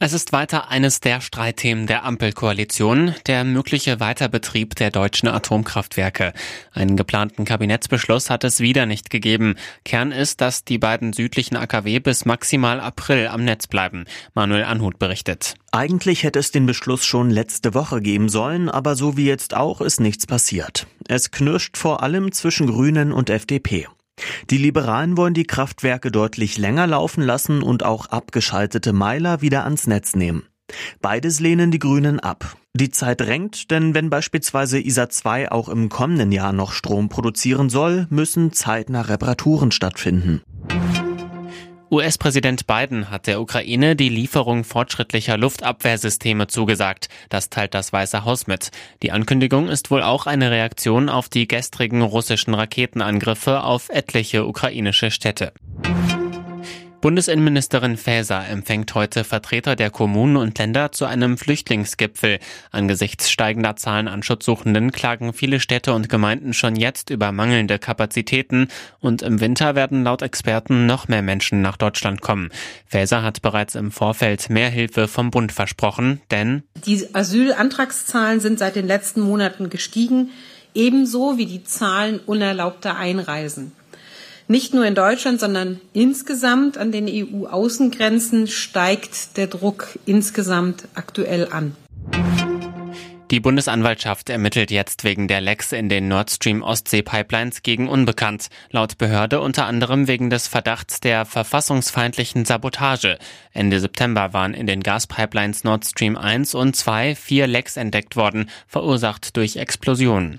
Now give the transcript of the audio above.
Es ist weiter eines der Streitthemen der Ampelkoalition, der mögliche Weiterbetrieb der deutschen Atomkraftwerke. Einen geplanten Kabinettsbeschluss hat es wieder nicht gegeben. Kern ist, dass die beiden südlichen AKW bis maximal April am Netz bleiben. Manuel Anhut berichtet. Eigentlich hätte es den Beschluss schon letzte Woche geben sollen, aber so wie jetzt auch ist nichts passiert. Es knirscht vor allem zwischen Grünen und FDP. Die Liberalen wollen die Kraftwerke deutlich länger laufen lassen und auch abgeschaltete Meiler wieder ans Netz nehmen. Beides lehnen die Grünen ab. Die Zeit drängt, denn wenn beispielsweise ISA 2 auch im kommenden Jahr noch Strom produzieren soll, müssen zeitnah Reparaturen stattfinden. US-Präsident Biden hat der Ukraine die Lieferung fortschrittlicher Luftabwehrsysteme zugesagt. Das teilt das Weiße Haus mit. Die Ankündigung ist wohl auch eine Reaktion auf die gestrigen russischen Raketenangriffe auf etliche ukrainische Städte. Bundesinnenministerin Faeser empfängt heute Vertreter der Kommunen und Länder zu einem Flüchtlingsgipfel. Angesichts steigender Zahlen an Schutzsuchenden klagen viele Städte und Gemeinden schon jetzt über mangelnde Kapazitäten und im Winter werden laut Experten noch mehr Menschen nach Deutschland kommen. Faeser hat bereits im Vorfeld mehr Hilfe vom Bund versprochen, denn die Asylantragszahlen sind seit den letzten Monaten gestiegen, ebenso wie die Zahlen unerlaubter Einreisen. Nicht nur in Deutschland, sondern insgesamt an den EU-Außengrenzen steigt der Druck insgesamt aktuell an. Die Bundesanwaltschaft ermittelt jetzt wegen der Lecks in den Nord Stream Ostsee Pipelines gegen Unbekannt. Laut Behörde unter anderem wegen des Verdachts der verfassungsfeindlichen Sabotage. Ende September waren in den Gaspipelines Nord Stream 1 und 2 vier Lecks entdeckt worden, verursacht durch Explosionen.